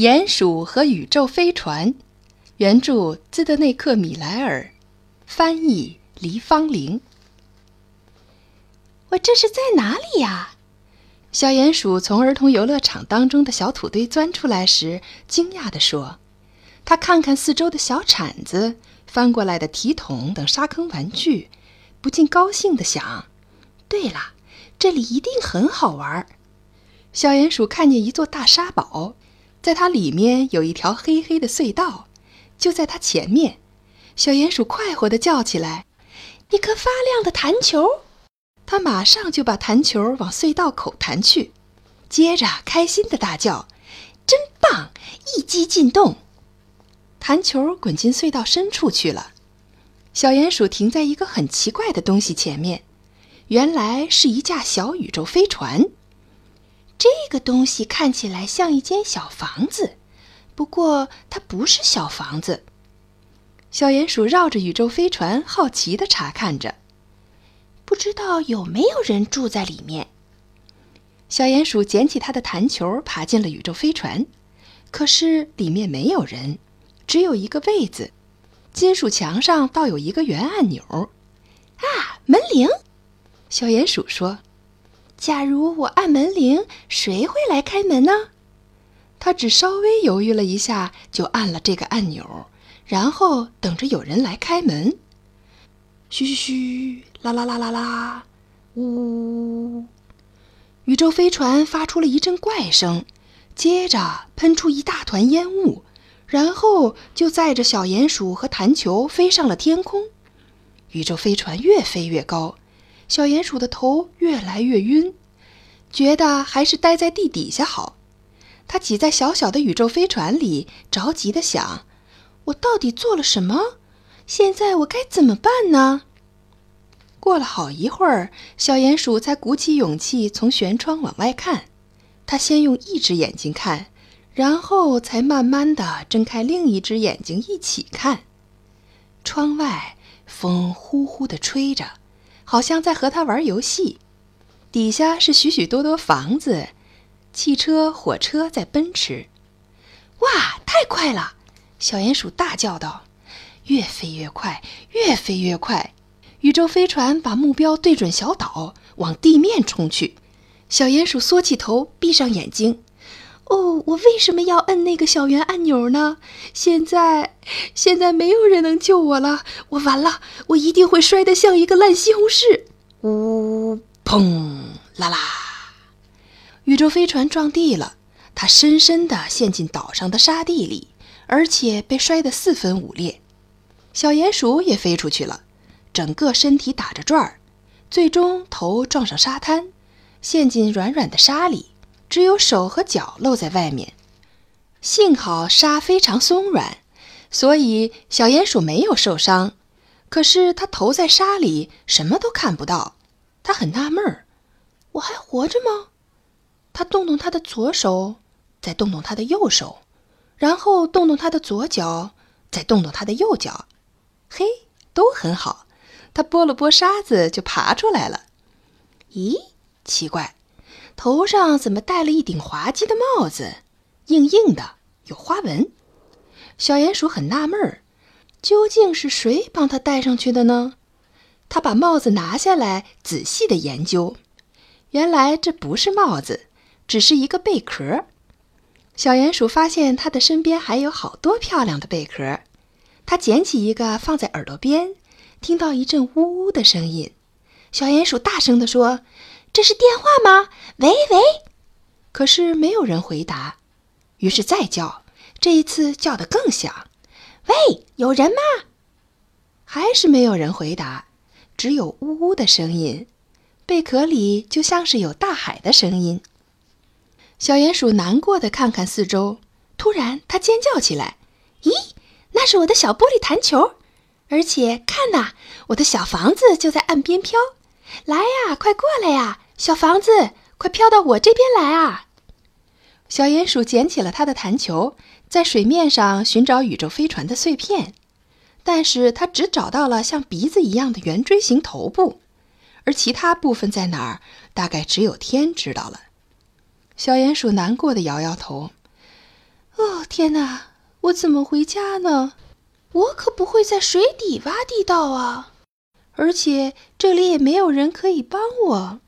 鼹鼠和宇宙飞船，原著兹德内克·米莱尔，翻译黎芳玲。我这是在哪里呀？小鼹鼠从儿童游乐场当中的小土堆钻出来时，惊讶地说：“他看看四周的小铲子、翻过来的提桶等沙坑玩具，不禁高兴地想：对了，这里一定很好玩。”小鼹鼠看见一座大沙堡，在它里面有一条黑黑的隧道，就在它前面。小鼹鼠快活地叫起来：“一颗发亮的弹球！”它马上就把弹球往隧道口弹去，接着开心的大叫：“真棒！一击进洞！”弹球滚进隧道深处去了。小鼹鼠停在一个很奇怪的东西前面，原来是一架小宇宙飞船。这个东西看起来像一间小房子，不过它不是小房子。小鼹鼠绕着宇宙飞船好奇地查看着。不知道有没有人住在里面。小鼹鼠捡起它的弹球，爬进了宇宙飞船。可是里面没有人，只有一个位子。金属墙上倒有一个圆按钮。啊，门铃！小鼹鼠说：“假如我按门铃，谁会来开门呢？”他只稍微犹豫了一下，就按了这个按钮，然后等着有人来开门。嘘嘘嘘，啦啦啦啦啦，呜！宇宙飞船发出了一阵怪声，接着喷出一大团烟雾，然后就载着小鼹鼠和弹球飞上了天空。宇宙飞船越飞越高，小鼹鼠的头越来越晕，觉得还是待在地底下好。它挤在小小的宇宙飞船里，着急的想：“我到底做了什么？”现在我该怎么办呢？过了好一会儿，小鼹鼠才鼓起勇气从舷窗往外看。它先用一只眼睛看，然后才慢慢的睁开另一只眼睛一起看。窗外风呼呼的吹着，好像在和他玩游戏。底下是许许多多房子、汽车、火车在奔驰。哇，太快了！小鼹鼠大叫道。越飞越快，越飞越快，宇宙飞船把目标对准小岛，往地面冲去。小鼹鼠缩起头，闭上眼睛。哦，我为什么要摁那个小圆按钮呢？现在，现在没有人能救我了，我完了，我一定会摔得像一个烂西红柿。呜，砰，啦啦，宇宙飞船撞地了，它深深地陷进岛上的沙地里，而且被摔得四分五裂。小鼹鼠也飞出去了，整个身体打着转儿，最终头撞上沙滩，陷进软软的沙里，只有手和脚露在外面。幸好沙非常松软，所以小鼹鼠没有受伤。可是它头在沙里，什么都看不到。它很纳闷儿：“我还活着吗？”它动动它的左手，再动动它的右手，然后动动它的左脚，再动动它的右脚。嘿，都很好。他拨了拨沙子，就爬出来了。咦，奇怪，头上怎么戴了一顶滑稽的帽子？硬硬的，有花纹。小鼹鼠很纳闷儿，究竟是谁帮他戴上去的呢？他把帽子拿下来，仔细的研究。原来这不是帽子，只是一个贝壳。小鼹鼠发现他的身边还有好多漂亮的贝壳。他捡起一个放在耳朵边，听到一阵呜呜的声音。小鼹鼠大声地说：“这是电话吗？喂喂！”可是没有人回答。于是再叫，这一次叫得更响：“喂，有人吗？”还是没有人回答，只有呜呜的声音。贝壳里就像是有大海的声音。小鼹鼠难过的看看四周，突然它尖叫起来：“咦！”那是我的小玻璃弹球，而且看呐，我的小房子就在岸边飘。来呀，快过来呀，小房子，快飘到我这边来啊！小鼹鼠捡起了它的弹球，在水面上寻找宇宙飞船的碎片，但是他只找到了像鼻子一样的圆锥形头部，而其他部分在哪儿，大概只有天知道了。小鼹鼠难过的摇摇头。哦，天哪！我怎么回家呢？我可不会在水底挖地道啊！而且这里也没有人可以帮我。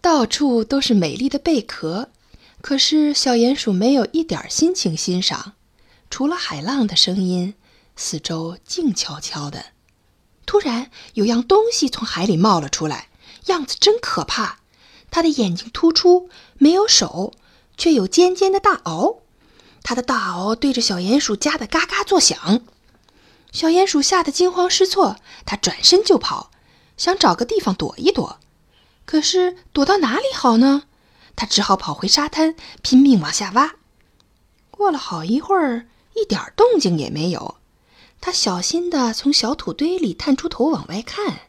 到处都是美丽的贝壳，可是小鼹鼠没有一点心情欣赏，除了海浪的声音，四周静悄悄的。突然，有样东西从海里冒了出来，样子真可怕。它的眼睛突出，没有手，却有尖尖的大螯。它的大螯对着小鼹鼠夹得嘎嘎作响。小鼹鼠吓得惊慌失措，它转身就跑，想找个地方躲一躲。可是躲到哪里好呢？他只好跑回沙滩，拼命往下挖。过了好一会儿，一点动静也没有。他小心地从小土堆里探出头往外看，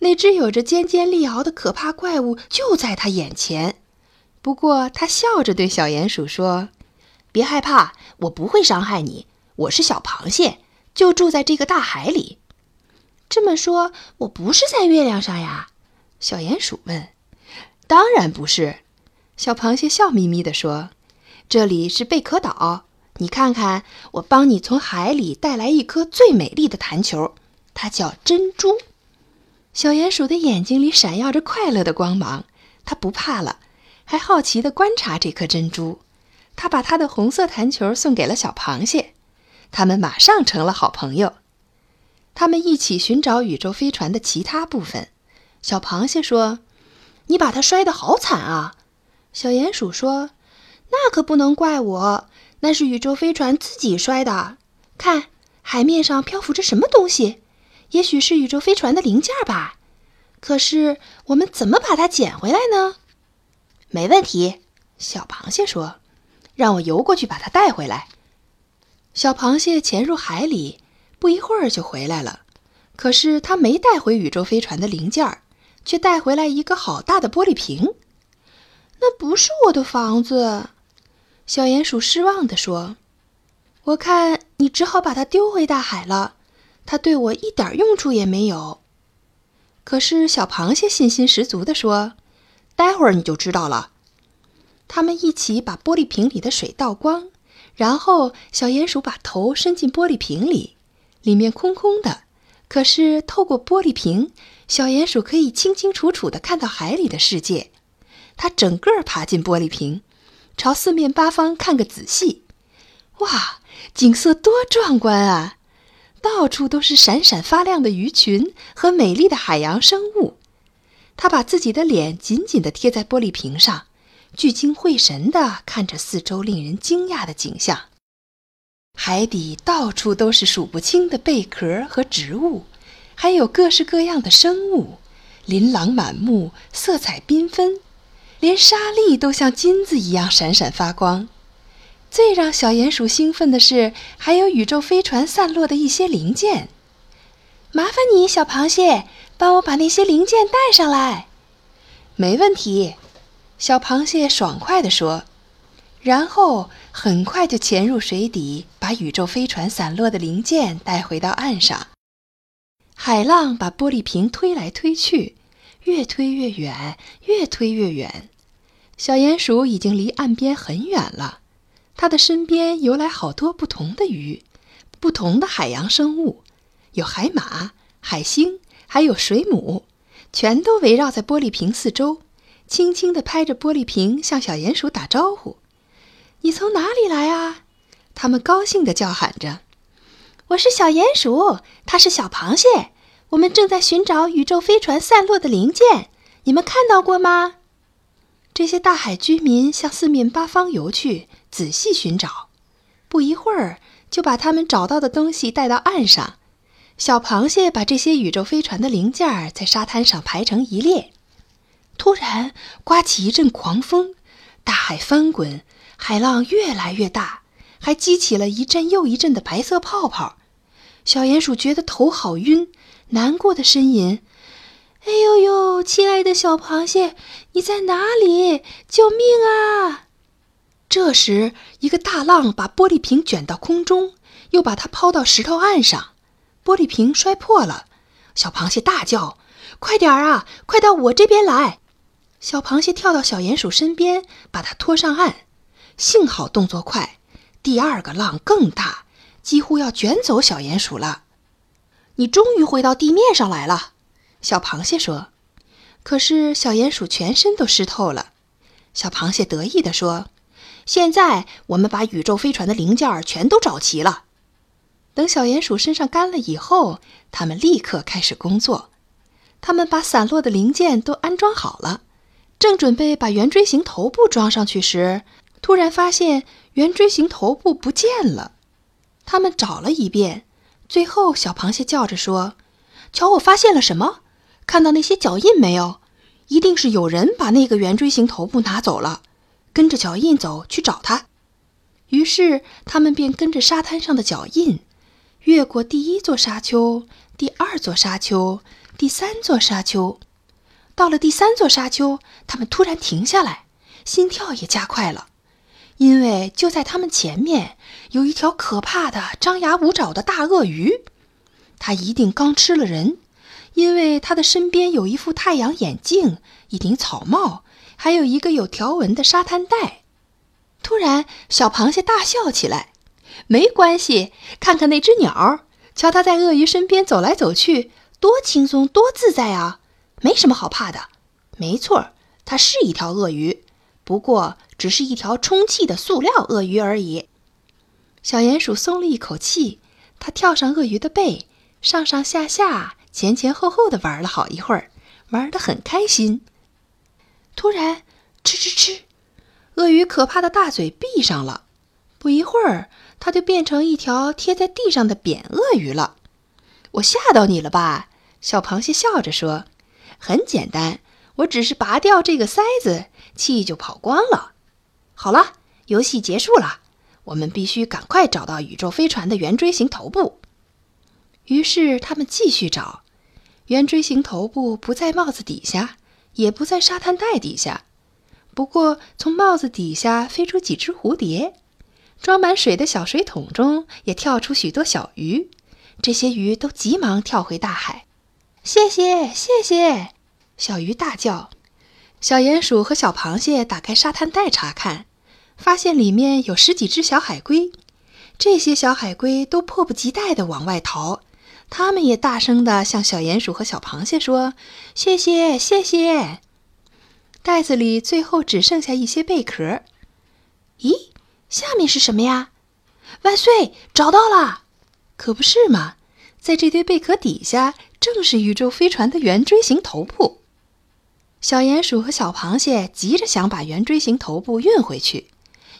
那只有着尖尖利螯的可怕怪物就在他眼前。不过他笑着对小鼹鼠说：“别害怕，我不会伤害你。我是小螃蟹，就住在这个大海里。”这么说，我不是在月亮上呀？小鼹鼠问。“当然不是。”小螃蟹笑眯眯地说，“这里是贝壳岛。”你看看，我帮你从海里带来一颗最美丽的弹球，它叫珍珠。小鼹鼠的眼睛里闪耀着快乐的光芒，它不怕了，还好奇地观察这颗珍珠。它把它的红色弹球送给了小螃蟹，他们马上成了好朋友。他们一起寻找宇宙飞船的其他部分。小螃蟹说：“你把它摔得好惨啊！”小鼹鼠说：“那可不能怪我。”那是宇宙飞船自己摔的。看，海面上漂浮着什么东西？也许是宇宙飞船的零件吧。可是我们怎么把它捡回来呢？没问题，小螃蟹说：“让我游过去把它带回来。”小螃蟹潜入海里，不一会儿就回来了。可是它没带回宇宙飞船的零件，却带回来一个好大的玻璃瓶。那不是我的房子。小鼹鼠失望地说：“我看你只好把它丢回大海了，它对我一点用处也没有。”可是小螃蟹信心十足地说：“待会儿你就知道了。”他们一起把玻璃瓶里的水倒光，然后小鼹鼠把头伸进玻璃瓶里，里面空空的。可是透过玻璃瓶，小鼹鼠可以清清楚楚地看到海里的世界。他整个爬进玻璃瓶。朝四面八方看个仔细，哇，景色多壮观啊！到处都是闪闪发亮的鱼群和美丽的海洋生物。他把自己的脸紧紧地贴在玻璃瓶上，聚精会神地看着四周令人惊讶的景象。海底到处都是数不清的贝壳和植物，还有各式各样的生物，琳琅满目，色彩缤纷。连沙粒都像金子一样闪闪发光。最让小鼹鼠兴奋的是，还有宇宙飞船散落的一些零件。麻烦你，小螃蟹，帮我把那些零件带上来。没问题，小螃蟹爽快地说。然后很快就潜入水底，把宇宙飞船散落的零件带回到岸上。海浪把玻璃瓶推来推去，越推越远，越推越远。小鼹鼠已经离岸边很远了，它的身边游来好多不同的鱼，不同的海洋生物，有海马、海星，还有水母，全都围绕在玻璃瓶四周，轻轻地拍着玻璃瓶向小鼹鼠打招呼：“你从哪里来啊？”它们高兴地叫喊着：“我是小鼹鼠，它是小螃蟹，我们正在寻找宇宙飞船散落的零件，你们看到过吗？”这些大海居民向四面八方游去，仔细寻找。不一会儿，就把他们找到的东西带到岸上。小螃蟹把这些宇宙飞船的零件在沙滩上排成一列。突然，刮起一阵狂风，大海翻滚，海浪越来越大，还激起了一阵又一阵的白色泡泡。小鼹鼠觉得头好晕，难过的呻吟。哎呦呦，亲爱的小螃蟹，你在哪里？救命啊！这时，一个大浪把玻璃瓶卷到空中，又把它抛到石头岸上，玻璃瓶摔破了。小螃蟹大叫：“快点儿啊，快到我这边来！”小螃蟹跳到小鼹鼠身边，把它拖上岸。幸好动作快，第二个浪更大，几乎要卷走小鼹鼠了。你终于回到地面上来了，小螃蟹说。可是小鼹鼠全身都湿透了。小螃蟹得意地说：“现在我们把宇宙飞船的零件全都找齐了。”等小鼹鼠身上干了以后，他们立刻开始工作。他们把散落的零件都安装好了，正准备把圆锥形头部装上去时，突然发现圆锥形头部不见了。他们找了一遍，最后小螃蟹叫着说：“瞧，我发现了什么？看到那些脚印没有？一定是有人把那个圆锥形头部拿走了。跟着脚印走去找他。”于是他们便跟着沙滩上的脚印，越过第一座沙丘，第二座沙丘。第三座沙丘，到了第三座沙丘，他们突然停下来，心跳也加快了，因为就在他们前面有一条可怕的张牙舞爪的大鳄鱼。它一定刚吃了人，因为它的身边有一副太阳眼镜、一顶草帽，还有一个有条纹的沙滩袋。突然，小螃蟹大笑起来：“没关系，看看那只鸟，瞧它在鳄鱼身边走来走去。”多轻松，多自在啊！没什么好怕的。没错，它是一条鳄鱼，不过只是一条充气的塑料鳄鱼而已。小鼹鼠松了一口气，它跳上鳄鱼的背，上上下下、前前后后的玩了好一会儿，玩得很开心。突然，吃吃吃，鳄鱼可怕的大嘴闭上了。不一会儿，它就变成一条贴在地上的扁鳄鱼了。我吓到你了吧？小螃蟹笑着说：“很简单，我只是拔掉这个塞子，气就跑光了。好了，游戏结束了，我们必须赶快找到宇宙飞船的圆锥形头部。”于是他们继续找，圆锥形头部不在帽子底下，也不在沙滩袋底下。不过，从帽子底下飞出几只蝴蝶，装满水的小水桶中也跳出许多小鱼。这些鱼都急忙跳回大海。谢谢，谢谢！小鱼大叫。小鼹鼠和小螃蟹打开沙滩袋查看，发现里面有十几只小海龟。这些小海龟都迫不及待地往外逃，它们也大声地向小鼹鼠和小螃蟹说：“谢谢，谢谢！”袋子里最后只剩下一些贝壳。咦，下面是什么呀？万岁，找到了！可不是嘛，在这堆贝壳底下，正是宇宙飞船的圆锥形头部。小鼹鼠和小螃蟹急着想把圆锥形头部运回去，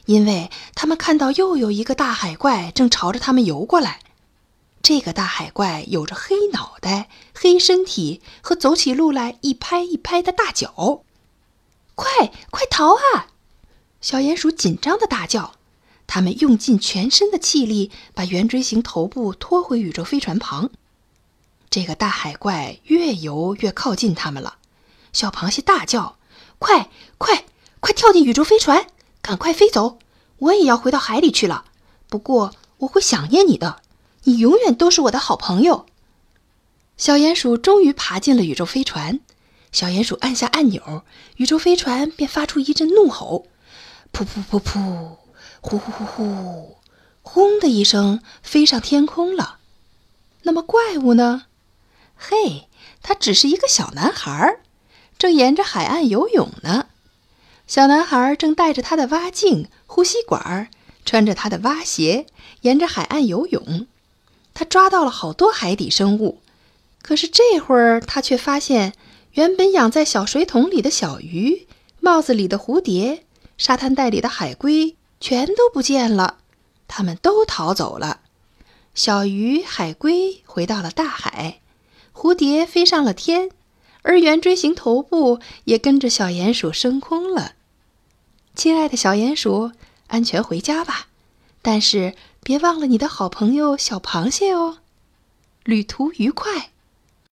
因为他们看到又有一个大海怪正朝着他们游过来。这个大海怪有着黑脑袋、黑身体和走起路来一拍一拍的大脚。快快逃啊！小鼹鼠紧张的大叫。他们用尽全身的气力，把圆锥形头部拖回宇宙飞船旁。这个大海怪越游越靠近他们了。小螃蟹大叫：“快快快跳进宇宙飞船，赶快飞走！我也要回到海里去了。不过我会想念你的，你永远都是我的好朋友。”小鼹鼠终于爬进了宇宙飞船。小鼹鼠按下按钮，宇宙飞船便发出一阵怒吼：“噗噗噗噗！”呼呼呼呼，轰的一声飞上天空了。那么怪物呢？嘿，他只是一个小男孩儿，正沿着海岸游泳呢。小男孩正带着他的蛙镜、呼吸管儿，穿着他的蛙鞋，沿着海岸游泳。他抓到了好多海底生物，可是这会儿他却发现，原本养在小水桶里的小鱼、帽子里的蝴蝶、沙滩袋里的海龟。全都不见了，他们都逃走了。小鱼、海龟回到了大海，蝴蝶飞上了天，而圆锥形头部也跟着小鼹鼠升空了。亲爱的小鼹鼠，安全回家吧，但是别忘了你的好朋友小螃蟹哦。旅途愉快。